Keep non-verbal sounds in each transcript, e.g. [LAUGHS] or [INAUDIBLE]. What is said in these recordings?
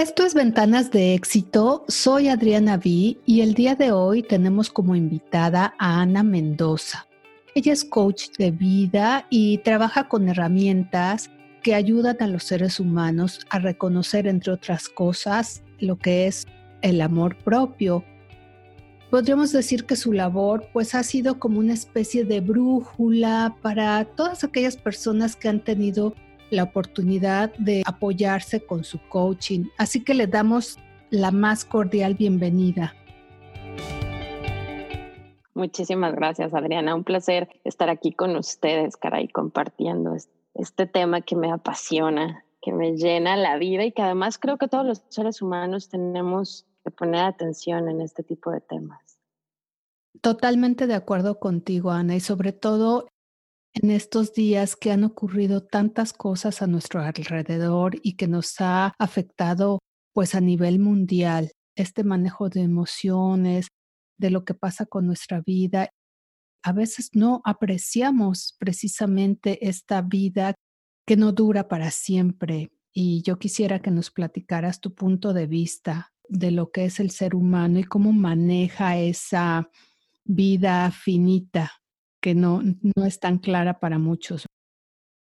Esto es Ventanas de Éxito. Soy Adriana V y el día de hoy tenemos como invitada a Ana Mendoza. Ella es coach de vida y trabaja con herramientas que ayudan a los seres humanos a reconocer, entre otras cosas, lo que es el amor propio. Podríamos decir que su labor pues ha sido como una especie de brújula para todas aquellas personas que han tenido la oportunidad de apoyarse con su coaching. Así que le damos la más cordial bienvenida. Muchísimas gracias, Adriana. Un placer estar aquí con ustedes, caray, compartiendo este tema que me apasiona, que me llena la vida y que además creo que todos los seres humanos tenemos que poner atención en este tipo de temas. Totalmente de acuerdo contigo, Ana, y sobre todo en estos días que han ocurrido tantas cosas a nuestro alrededor y que nos ha afectado pues a nivel mundial, este manejo de emociones, de lo que pasa con nuestra vida. A veces no apreciamos precisamente esta vida que no dura para siempre. Y yo quisiera que nos platicaras tu punto de vista de lo que es el ser humano y cómo maneja esa vida finita que no, no es tan clara para muchos.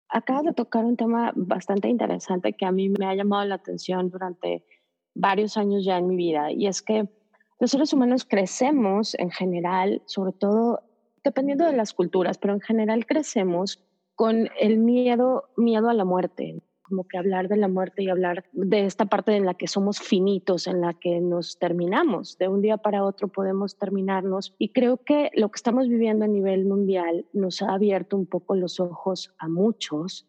Acabas de tocar un tema bastante interesante que a mí me ha llamado la atención durante varios años ya en mi vida, y es que los seres humanos crecemos en general, sobre todo dependiendo de las culturas, pero en general crecemos con el miedo, miedo a la muerte como que hablar de la muerte y hablar de esta parte en la que somos finitos, en la que nos terminamos, de un día para otro podemos terminarnos. Y creo que lo que estamos viviendo a nivel mundial nos ha abierto un poco los ojos a muchos.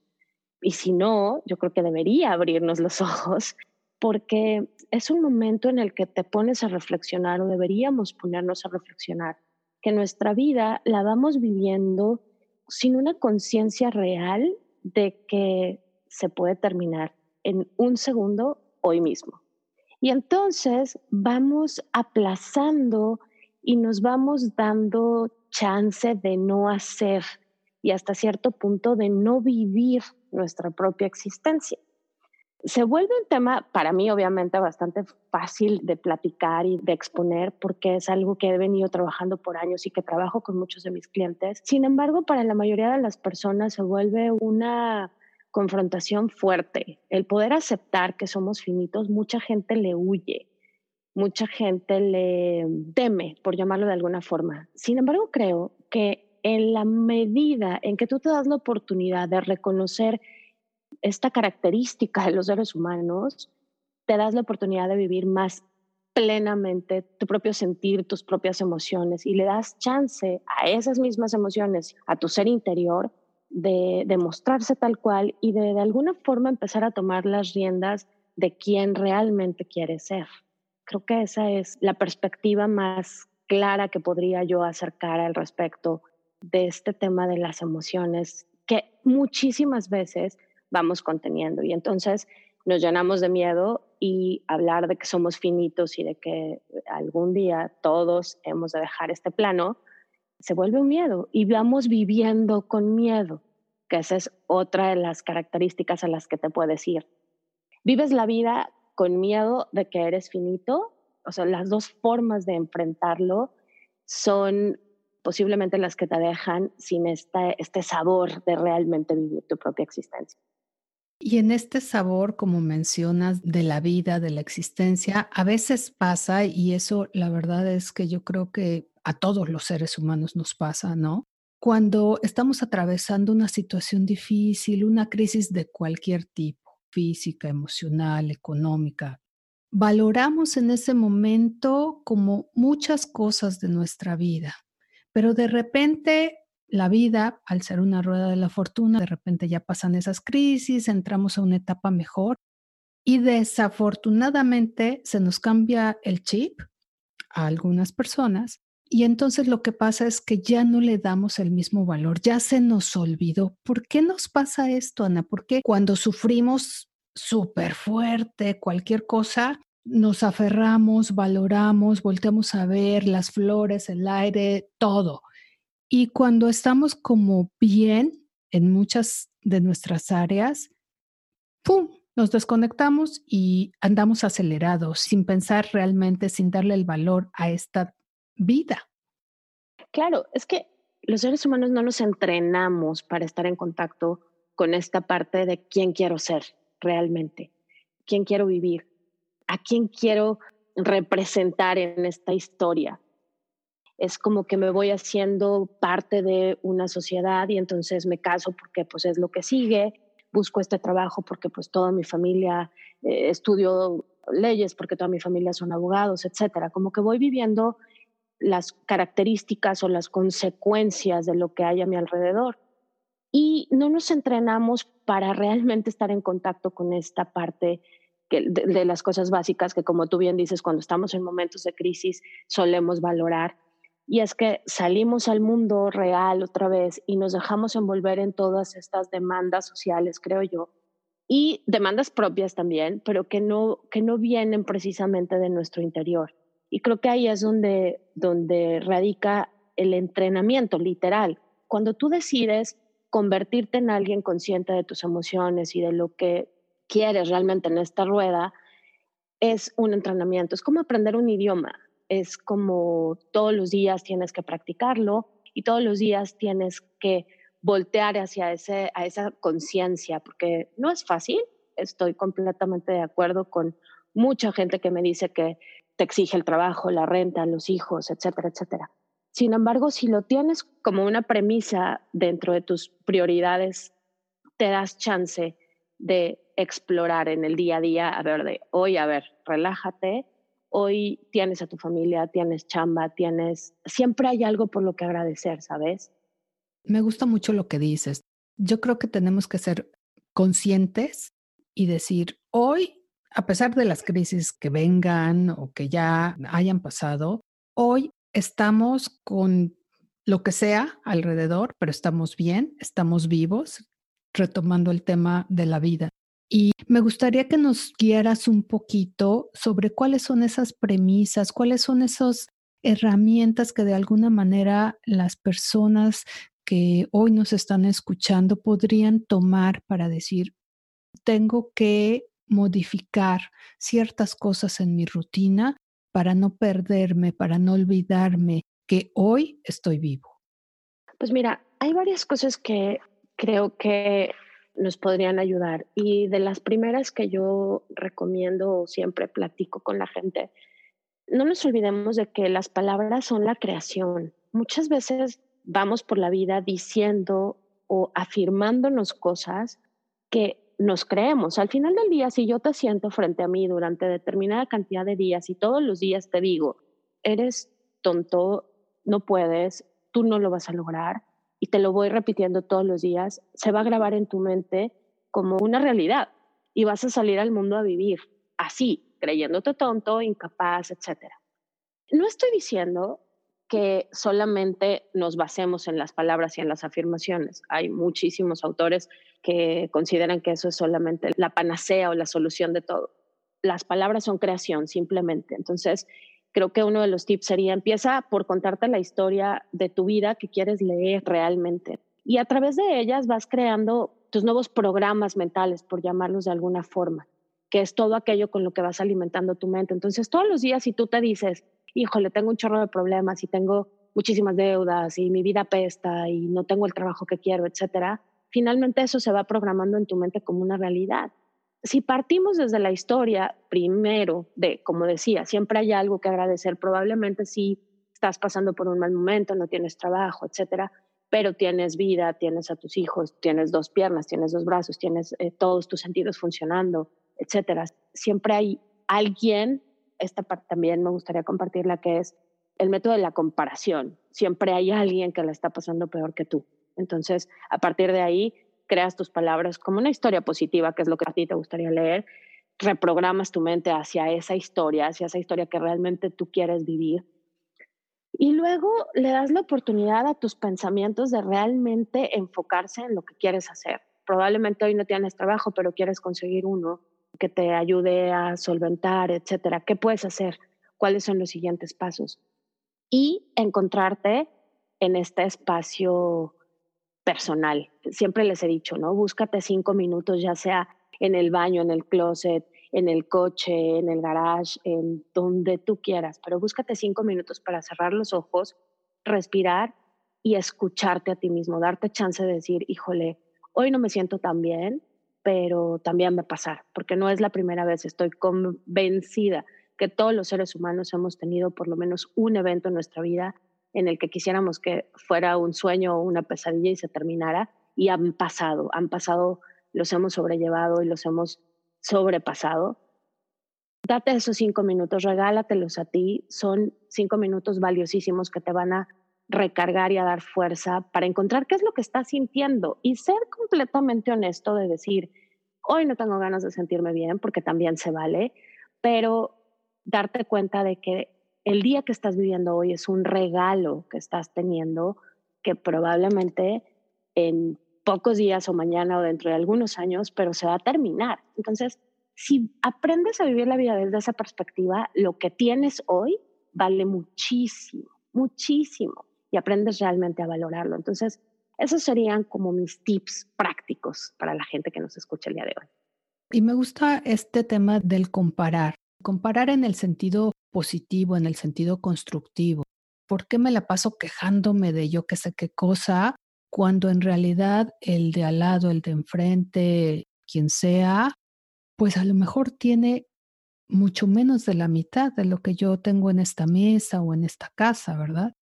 Y si no, yo creo que debería abrirnos los [LAUGHS] ojos porque es un momento en el que te pones a reflexionar o deberíamos ponernos a reflexionar que nuestra vida la vamos viviendo sin una conciencia real de que se puede terminar en un segundo hoy mismo. Y entonces vamos aplazando y nos vamos dando chance de no hacer y hasta cierto punto de no vivir nuestra propia existencia. Se vuelve un tema para mí obviamente bastante fácil de platicar y de exponer porque es algo que he venido trabajando por años y que trabajo con muchos de mis clientes. Sin embargo, para la mayoría de las personas se vuelve una confrontación fuerte. El poder aceptar que somos finitos, mucha gente le huye, mucha gente le teme, por llamarlo de alguna forma. Sin embargo, creo que en la medida en que tú te das la oportunidad de reconocer esta característica de los seres humanos, te das la oportunidad de vivir más plenamente tu propio sentir, tus propias emociones y le das chance a esas mismas emociones, a tu ser interior, de, de mostrarse tal cual y de de alguna forma empezar a tomar las riendas de quién realmente quiere ser. Creo que esa es la perspectiva más clara que podría yo acercar al respecto de este tema de las emociones que muchísimas veces vamos conteniendo y entonces nos llenamos de miedo y hablar de que somos finitos y de que algún día todos hemos de dejar este plano, se vuelve un miedo y vamos viviendo con miedo, que esa es otra de las características a las que te puedes ir. Vives la vida con miedo de que eres finito, o sea, las dos formas de enfrentarlo son posiblemente las que te dejan sin este, este sabor de realmente vivir tu propia existencia. Y en este sabor, como mencionas, de la vida, de la existencia, a veces pasa, y eso la verdad es que yo creo que a todos los seres humanos nos pasa, ¿no? Cuando estamos atravesando una situación difícil, una crisis de cualquier tipo, física, emocional, económica, valoramos en ese momento como muchas cosas de nuestra vida, pero de repente la vida, al ser una rueda de la fortuna, de repente ya pasan esas crisis, entramos a una etapa mejor y desafortunadamente se nos cambia el chip a algunas personas y entonces lo que pasa es que ya no le damos el mismo valor, ya se nos olvidó. ¿Por qué nos pasa esto, Ana? Porque cuando sufrimos súper fuerte cualquier cosa, nos aferramos, valoramos, volteamos a ver las flores, el aire, todo. Y cuando estamos como bien en muchas de nuestras áreas, ¡pum! nos desconectamos y andamos acelerados, sin pensar realmente, sin darle el valor a esta vida. Claro, es que los seres humanos no nos entrenamos para estar en contacto con esta parte de quién quiero ser realmente, quién quiero vivir, a quién quiero representar en esta historia. Es como que me voy haciendo parte de una sociedad y entonces me caso porque pues es lo que sigue, busco este trabajo porque pues toda mi familia eh, leyes, porque toda mi familia son abogados, etcétera. Como que voy viviendo las características o las consecuencias de lo que hay a mi alrededor. Y no nos entrenamos para realmente estar en contacto con esta parte de, las cosas básicas que, como tú bien dices, cuando estamos en momentos de crisis solemos valorar. Y es que salimos al mundo real otra vez y nos dejamos envolver en todas estas demandas sociales, creo yo, y demandas propias también, pero que no, que no vienen precisamente de nuestro interior. Y creo que ahí es donde, donde radica el entrenamiento literal. Cuando tú decides convertirte en alguien consciente de tus emociones y de lo que quieres realmente en esta rueda, es un entrenamiento, es como aprender un idioma, es como todos los días tienes que practicarlo y todos los días tienes que voltear hacia ese, a esa conciencia, porque no es fácil, estoy completamente de acuerdo con mucha gente que me dice que te exige el trabajo, la renta, los hijos, etcétera, etcétera. Sin embargo, si lo tienes como una premisa dentro de tus prioridades, te das chance de explorar en el día a día, a ver, de hoy, a ver, relájate, hoy tienes a tu familia, tienes chamba, tienes, siempre hay algo por lo que agradecer, ¿sabes? Me gusta mucho lo que dices. Yo creo que tenemos que ser conscientes y decir, hoy, a pesar de las crisis que vengan o que ya hayan pasado, hoy estamos con lo que sea alrededor, pero estamos bien, estamos vivos, retomando el tema de la vida. Y me gustaría que nos guiaras un poquito sobre cuáles son esas premisas, cuáles son esas herramientas que de alguna manera las personas que hoy nos están escuchando podrían tomar para decir, tengo que modificar ciertas cosas en mi rutina para no perderme, para no olvidarme que hoy estoy vivo. Pues mira, hay varias cosas que creo que nos podrían ayudar. Y de las primeras que yo recomiendo o siempre platico con la gente, no nos olvidemos de que las palabras son la creación. Muchas veces vamos por la vida diciendo o afirmándonos cosas que nos creemos. Al final del día, si yo te siento frente a mí durante determinada cantidad de días y todos los días te digo, eres tonto, no puedes, tú no lo vas a lograr, y te lo voy repitiendo todos los días, se va a grabar en tu mente como una realidad y vas a salir al mundo a vivir así, creyéndote tonto, incapaz, etc. No estoy diciendo que solamente nos basemos en las palabras y en las afirmaciones. Hay muchísimos autores que consideran que eso es solamente la panacea o la solución de todo. Las palabras son creación, simplemente. Entonces, creo que uno de los tips sería empieza por contarte la historia de tu vida que quieres leer realmente. Y a través de ellas vas creando tus nuevos programas mentales, por llamarlos de alguna forma, que es todo aquello con lo que vas alimentando tu mente. Entonces, todos los días, si tú te dices, híjole, tengo un chorro de problemas y tengo muchísimas deudas y mi vida pesta y no tengo el trabajo que quiero, etcétera, finalmente eso se va programando en tu mente como una realidad si partimos desde la historia, primero, de, como decía, siempre hay algo que agradecer, probablemente si estás pasando por un mal momento, no tienes trabajo, etcétera, pero tienes vida, tienes a tus hijos, tienes dos piernas, tienes dos brazos, tienes eh, todos tus sentidos funcionando, etcétera. Siempre hay alguien, esta parte también me gustaría compartirla, que es el método de la comparación. Siempre hay alguien que la está pasando peor que tú. Entonces, a partir de ahí, creas tus palabras como una historia positiva, que es lo que a ti te gustaría leer, reprogramas tu mente hacia esa historia, hacia esa historia que realmente tú quieres vivir. Y luego le das la oportunidad a tus pensamientos de realmente enfocarse en lo que quieres hacer. Probablemente hoy no tienes trabajo, pero quieres conseguir uno que te ayude a solventar, etcétera. ¿Qué puedes hacer? ¿Cuáles son los siguientes pasos? Y encontrarte en este espacio personal. Siempre les he dicho, ¿no? Búscate cinco minutos, ya sea en el baño, en el closet, en el coche, en el garage, en donde tú quieras, pero búscate cinco minutos para cerrar los ojos, respirar y escucharte a ti mismo, darte chance de decir, híjole, hoy no me siento tan bien, pero también va a pasar, porque no es la primera vez, estoy convencida que todos los seres humanos hemos tenido por lo menos un evento en nuestra vida en el que quisiéramos que fuera un sueño o una pesadilla y se terminara, y han pasado, han pasado, los hemos sobrellevado y los hemos sobrepasado. Date esos cinco minutos, regálatelos a ti, son cinco minutos valiosísimos que te van a recargar y a dar fuerza para encontrar qué es lo que estás sintiendo y ser completamente honesto de decir, hoy no tengo ganas de sentirme bien, porque también se vale, pero darte cuenta de que el día que estás viviendo hoy es un regalo que estás teniendo que probablemente en pocos días o mañana o dentro de algunos años, pero se va a terminar. Entonces, si aprendes a vivir la vida desde esa perspectiva, lo que tienes hoy vale muchísimo, muchísimo, y aprendes realmente a valorarlo. Entonces, esos serían como mis tips prácticos para la gente que nos escucha el día de hoy. Y me gusta este tema del comparar, comparar en el sentido positivo, en el sentido constructivo. ¿Por qué me la paso quejándome de yo qué sé qué cosa cuando en realidad el de al lado, el de enfrente, quien sea, pues a lo mejor tiene mucho menos de la mitad de lo que yo tengo en esta mesa o en esta casa, ¿verdad?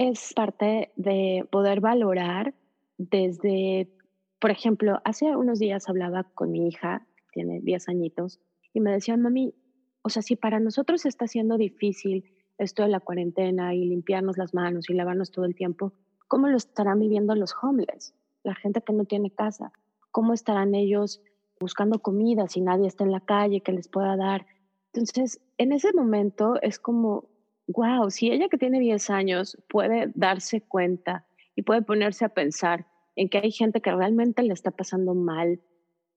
Es parte de poder valorar desde, por ejemplo, hace unos días hablaba con mi hija, tiene 10 añitos, y me decía, mami, o sea, si para nosotros está siendo difícil esto de la cuarentena y limpiarnos las manos y lavarnos todo el tiempo, ¿Cómo lo estarán viviendo los homeless, la gente que no tiene casa? ¿Cómo estarán ellos buscando comida si nadie está en la calle que les pueda dar? Entonces, en ese momento es como, wow, si ella que tiene 10 años puede darse cuenta y puede ponerse a pensar en que hay gente que realmente le está pasando mal.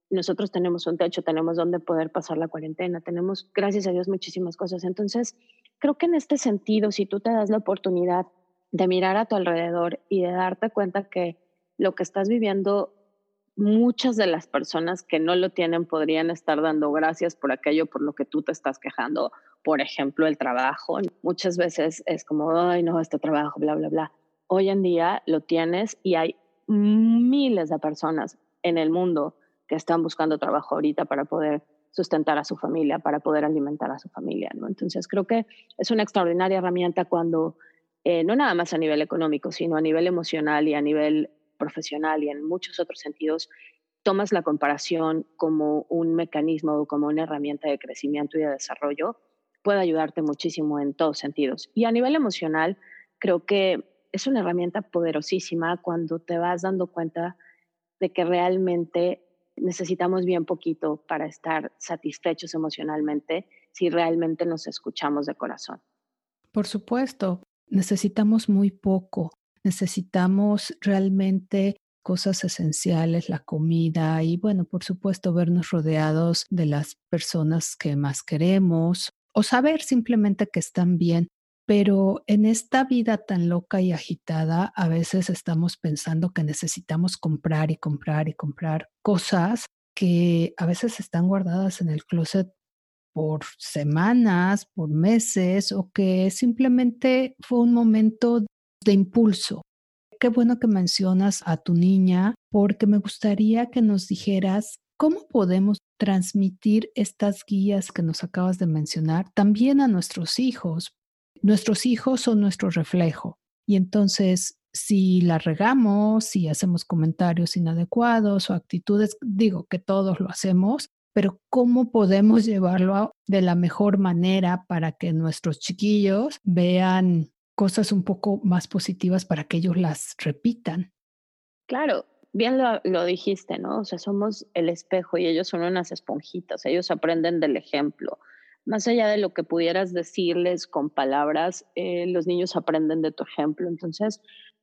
Nosotros tenemos un techo, tenemos donde poder pasar la cuarentena, tenemos, gracias a Dios, muchísimas cosas. Entonces, creo que en este sentido, si tú te das la oportunidad de mirar a tu alrededor y de darte cuenta que lo que estás viviendo, muchas de las personas que no lo tienen podrían estar dando gracias por aquello por lo que tú te estás quejando. Por ejemplo, el trabajo. Muchas veces es como, ay, no, este trabajo, bla, bla, bla. Hoy en día lo tienes y hay miles de personas en el mundo que están buscando trabajo ahorita para poder sustentar a su familia, para poder alimentar a su familia. ¿no? Entonces, creo que es una extraordinaria herramienta cuando eh, no nada más a nivel económico, sino a nivel emocional y a nivel profesional y en muchos otros sentidos, tomas la comparación como un mecanismo o como una herramienta de crecimiento y de desarrollo, puede ayudarte muchísimo en todos sentidos. Y a nivel emocional, creo que es una herramienta poderosísima cuando te vas dando cuenta de que realmente necesitamos bien poquito para estar satisfechos emocionalmente si realmente nos escuchamos de corazón. Por supuesto, necesitamos muy poco, necesitamos realmente cosas esenciales, la comida y bueno, por supuesto, vernos rodeados de las personas que más queremos o saber simplemente que están bien. Pero en esta vida tan loca y agitada, a veces estamos pensando que necesitamos comprar y comprar y comprar cosas que a veces están guardadas en el closet por semanas, por meses o que simplemente fue un momento de impulso. Qué bueno que mencionas a tu niña porque me gustaría que nos dijeras cómo podemos transmitir estas guías que nos acabas de mencionar también a nuestros hijos. Nuestros hijos son nuestro reflejo y entonces si la regamos, si hacemos comentarios inadecuados o actitudes, digo que todos lo hacemos, pero ¿cómo podemos llevarlo de la mejor manera para que nuestros chiquillos vean cosas un poco más positivas para que ellos las repitan? Claro, bien lo, dijiste, ¿no? O sea, somos el espejo y ellos son unas esponjitas, ellos aprenden del ejemplo. Más allá de lo que pudieras decirles con palabras, eh, los niños aprenden de tu ejemplo. Entonces,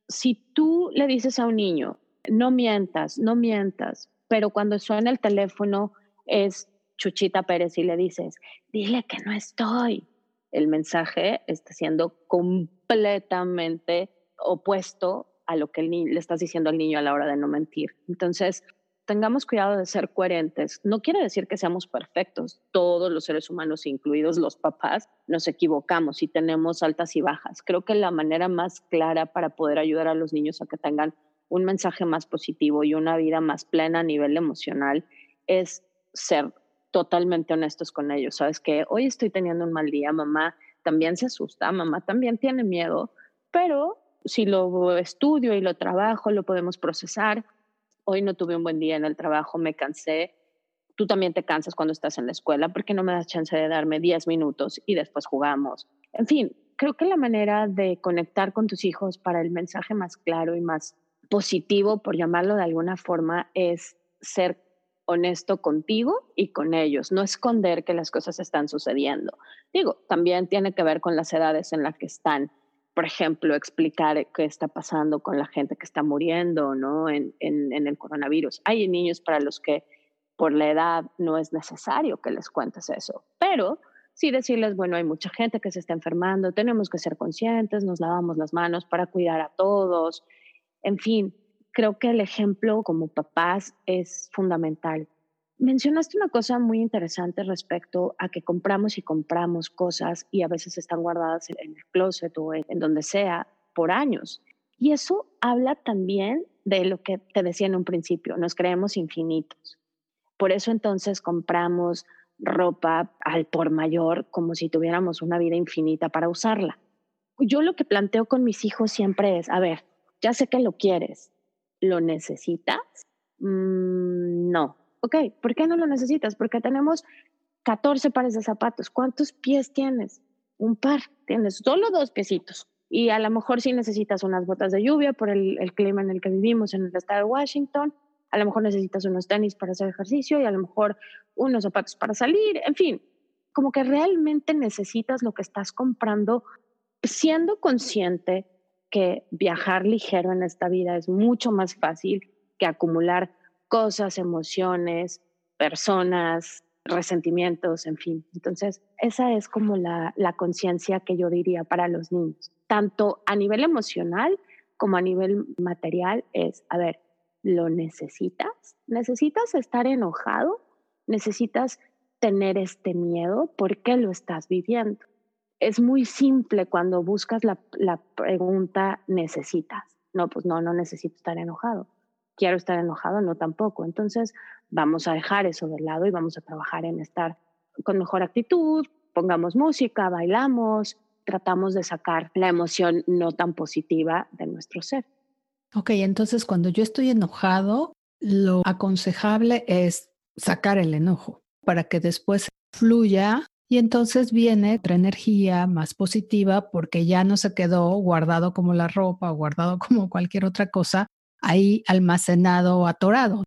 si tú le dices a un niño, no mientas, no mientas, pero cuando suena el teléfono, es Chuchita Pérez y le dices, dile que no estoy. El mensaje está siendo completamente opuesto a lo que le estás diciendo al niño a la hora de no mentir. Entonces, tengamos cuidado de ser coherentes. No quiere decir que seamos perfectos. Todos los seres humanos, incluidos los papás, nos equivocamos y tenemos altas y bajas. Creo que la manera más clara para poder ayudar a los niños a que tengan un mensaje más positivo y una vida más plena a nivel emocional es ser totalmente honestos con ellos. Sabes que hoy estoy teniendo un mal día, mamá también se asusta, mamá también tiene miedo, pero si lo estudio y lo trabajo, lo podemos procesar. Hoy no tuve un buen día en el trabajo, me cansé. Tú también te cansas cuando estás en la escuela porque no me das chance de darme 10 minutos y después jugamos. En fin, creo que la manera de conectar con tus hijos para el mensaje más claro y más positivo, por llamarlo de alguna forma, es ser honesto contigo y con ellos, no esconder que las cosas están sucediendo. Digo, también tiene que ver con las edades en las que están. Por ejemplo, explicar qué está pasando con la gente que está muriendo ¿no? en, en el coronavirus. Hay niños para los que por la edad no es necesario que les cuentes eso, pero sí decirles, bueno, hay mucha gente que se está enfermando, tenemos que ser conscientes, nos lavamos las manos para cuidar a todos, en fin, creo que el ejemplo como papás es fundamental. Mencionaste una cosa muy interesante respecto a que compramos y compramos cosas y a veces están guardadas en el closet o en, donde sea por años. Y eso habla también de lo que te decía en un principio, nos creemos infinitos. Por eso entonces compramos ropa al por mayor como si tuviéramos una vida infinita para usarla. Yo lo que planteo con mis hijos siempre es, a ver, ya sé que lo quieres, ¿lo necesitas? Mm, no. Ok, ¿por qué no lo necesitas? Porque tenemos 14 pares de zapatos. ¿Cuántos pies tienes? Un par. Tienes solo dos piecitos. Y a lo mejor sí necesitas unas botas de lluvia por el, el clima en el que vivimos en el estado de Washington. A lo mejor necesitas unos tenis para hacer ejercicio y a lo mejor unos zapatos para salir. En fin, como que realmente necesitas lo que estás comprando siendo consciente que viajar ligero en esta vida es mucho más fácil que acumular cosas, emociones, personas, resentimientos, en fin. Entonces, esa es como la, la conciencia que yo diría para los niños, tanto a nivel emocional como a nivel material, es, a ver, ¿lo necesitas? ¿Necesitas estar enojado? ¿Necesitas tener este miedo? ¿Por qué lo estás viviendo? es muy simple cuando buscas la, pregunta necesitas. No, pues no, no necesito estar enojado. Quiero estar enojado, no tampoco. Entonces vamos a dejar eso de lado y vamos a trabajar en estar con mejor actitud, pongamos música, bailamos, tratamos de sacar la emoción no tan positiva de nuestro ser. Ok, entonces cuando yo estoy enojado, lo aconsejable es sacar el enojo para que después fluya y entonces viene otra energía más positiva porque ya no se quedó guardado como la ropa o guardado como cualquier otra cosa ahí almacenado o atorado.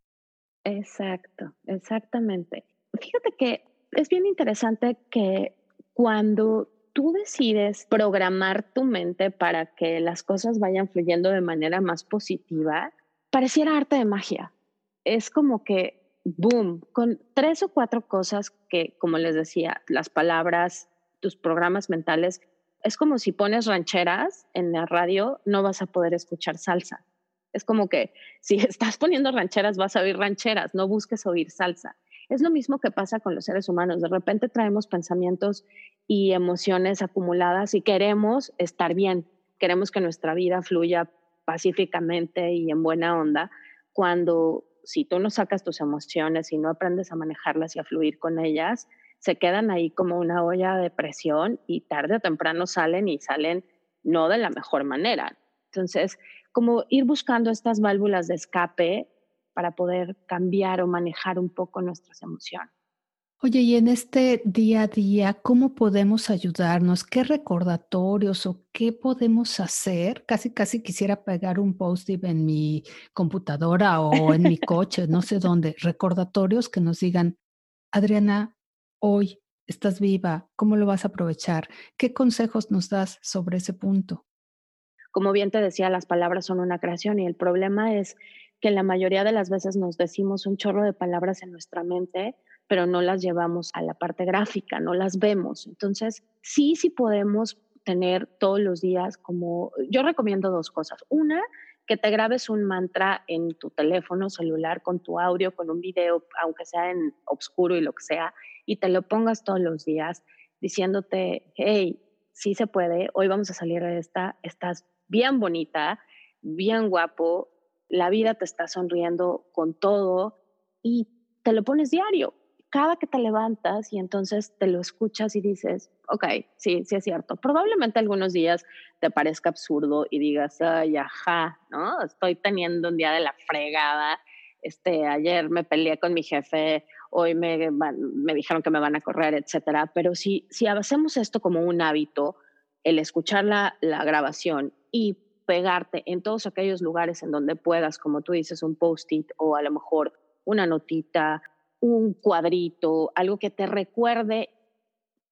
Exacto, exactamente. Fíjate que es bien interesante que cuando tú decides programar tu mente para que las cosas vayan fluyendo de manera más positiva, pareciera arte de magia. Es como que boom, con tres o cuatro cosas que, como les decía, las palabras, tus programas mentales, es como si pones rancheras en la radio, no vas a poder escuchar salsa. Es como que si [LAUGHS] estás poniendo rancheras, vas a oír rancheras, no busques oír salsa. Es lo mismo que pasa con los seres humanos. De repente traemos pensamientos y emociones acumuladas y queremos estar bien, queremos que nuestra vida fluya pacíficamente y en buena onda, cuando si tú no sacas tus emociones y no aprendes a manejarlas y a fluir con ellas, se quedan ahí como una olla de presión y tarde o temprano salen y salen no de la mejor manera. Entonces, como ir buscando estas válvulas de escape para poder cambiar o manejar un poco nuestras emociones. Oye, y en este día a día, ¿cómo podemos ayudarnos? ¿Qué recordatorios o qué podemos hacer? Casi, casi quisiera pegar un post-it en mi computadora o en mi [LAUGHS] coche, no sé dónde. Recordatorios que nos digan, Adriana, hoy estás viva, ¿cómo lo vas a aprovechar? ¿Qué consejos nos das sobre ese punto? Como bien te decía, las palabras son una creación y el problema es que la mayoría de las veces nos decimos un chorro de palabras en nuestra mente pero no las llevamos a la parte gráfica, no las vemos. Entonces, sí, sí podemos tener todos los días como, yo recomiendo dos cosas. Una, que te grabes un mantra en tu teléfono celular con tu audio, con un video, aunque sea en oscuro y lo que sea, y te lo pongas todos los días diciéndote, hey, sí se puede, hoy vamos a salir de esta, estás bien bonita, bien guapo, la vida te está sonriendo con todo y te lo pones diario. Cada que te levantas y entonces te lo escuchas y dices, ok, sí, sí es cierto. Probablemente algunos días te parezca absurdo y digas, ay, ajá, ¿no? Estoy teniendo un día de la fregada. Este, ayer me peleé con mi jefe, hoy me, me dijeron que me van a correr, etcétera. Pero si, si hacemos esto como un hábito, el escuchar la, la grabación y pegarte en todos aquellos lugares en donde puedas, como tú dices, un post-it o a lo mejor una notita, un cuadrito, algo que te recuerde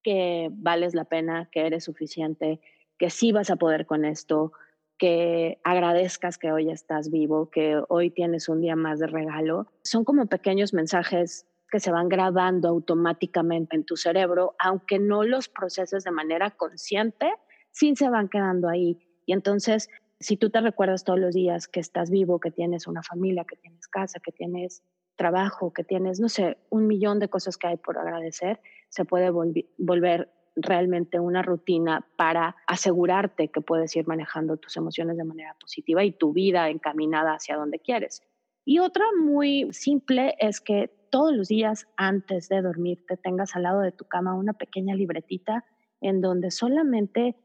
que vales la pena, que eres suficiente, que sí vas a poder con esto, que agradezcas que hoy estás vivo, que hoy tienes un día más de regalo. Son como pequeños mensajes que se van grabando automáticamente en tu cerebro, aunque no los proceses de manera consciente, sí se van quedando ahí. Y entonces, si tú te recuerdas todos los días que estás vivo, que tienes una familia, que tienes casa, que tienes trabajo, que tienes, no sé, un millón de cosas que hay por agradecer, se puede volver realmente una rutina para asegurarte que puedes ir manejando tus emociones de manera positiva y tu vida encaminada hacia donde quieres. Y otra muy simple es que todos los días antes de dormir te tengas al lado de tu cama una pequeña libretita en donde solamente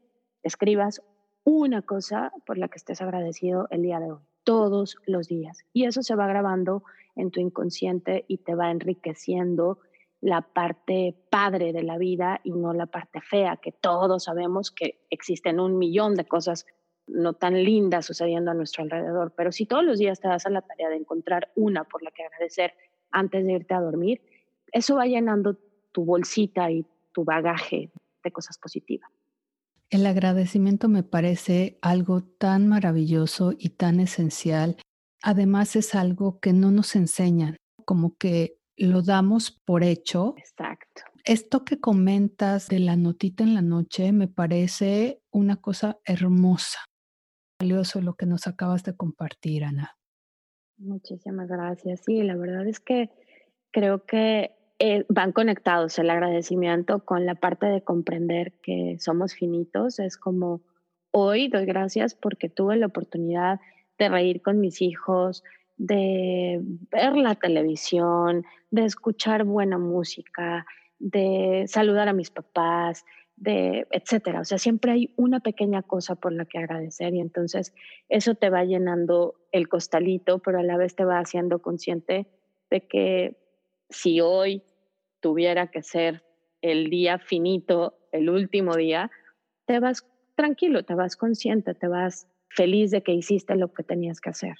escribas una cosa por la que estés agradecido el día de hoy, todos los días. Y eso se va grabando en tu inconsciente y te va enriqueciendo la parte padre de la vida y no la parte fea, que todos sabemos que existen un millón de cosas no tan lindas sucediendo a nuestro alrededor. Pero si todos los días te das a la tarea de encontrar una por la que agradecer antes de irte a dormir, eso va llenando tu bolsita y tu bagaje de cosas positivas. El agradecimiento me parece algo tan maravilloso y tan esencial además es algo que no nos enseñan, como que lo damos por hecho. Exacto. Esto que comentas de la notita en la noche me parece una cosa hermosa. Valioso lo que nos acabas de compartir, Ana. Muchísimas gracias. Sí, la verdad es que creo que eh, van conectados el agradecimiento con la parte de comprender que somos finitos. Es como hoy doy gracias porque tuve la oportunidad de reír con mis hijos, de ver la televisión, de escuchar buena música, de saludar a mis papás, de etcétera. O sea, siempre hay una pequeña cosa por la que agradecer y entonces eso te va llenando el costalito, pero a la vez te va haciendo consciente de que si hoy tuviera que ser el día finito, el último día, te vas tranquilo, te vas consciente, te vas feliz de que hiciste lo que tenías que hacer.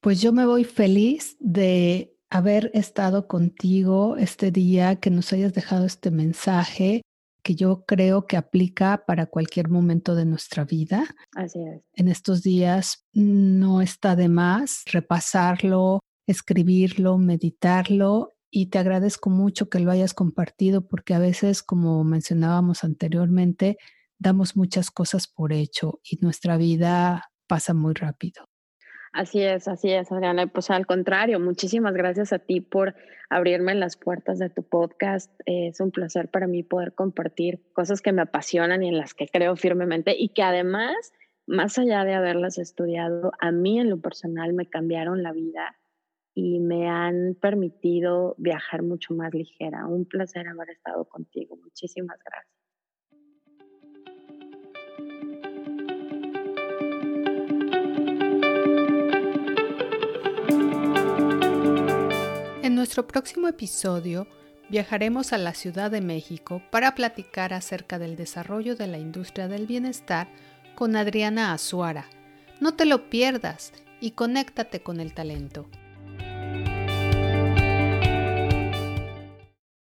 Pues yo me voy feliz de haber estado contigo este día, que nos hayas dejado este mensaje que yo creo que aplica para cualquier momento de nuestra vida. Así es. En estos días no está de más repasarlo, escribirlo, meditarlo y te agradezco mucho que lo hayas compartido porque a veces, como mencionábamos anteriormente, damos muchas cosas por hecho y nuestra vida pasa muy rápido. Así es, así es, Adriana. Pues al contrario, muchísimas gracias a ti por abrirme las puertas de tu podcast. es un placer para mí poder compartir cosas que me apasionan y en las que creo firmemente y que además, más allá de haberlas estudiado, a mí en lo personal me cambiaron la vida y me han permitido viajar mucho más ligera. Un placer haber estado contigo. Muchísimas gracias. En nuestro próximo episodio viajaremos a la Ciudad de México para platicar acerca del desarrollo de la industria del bienestar con Adriana Azuara. No te lo pierdas y conéctate con el talento.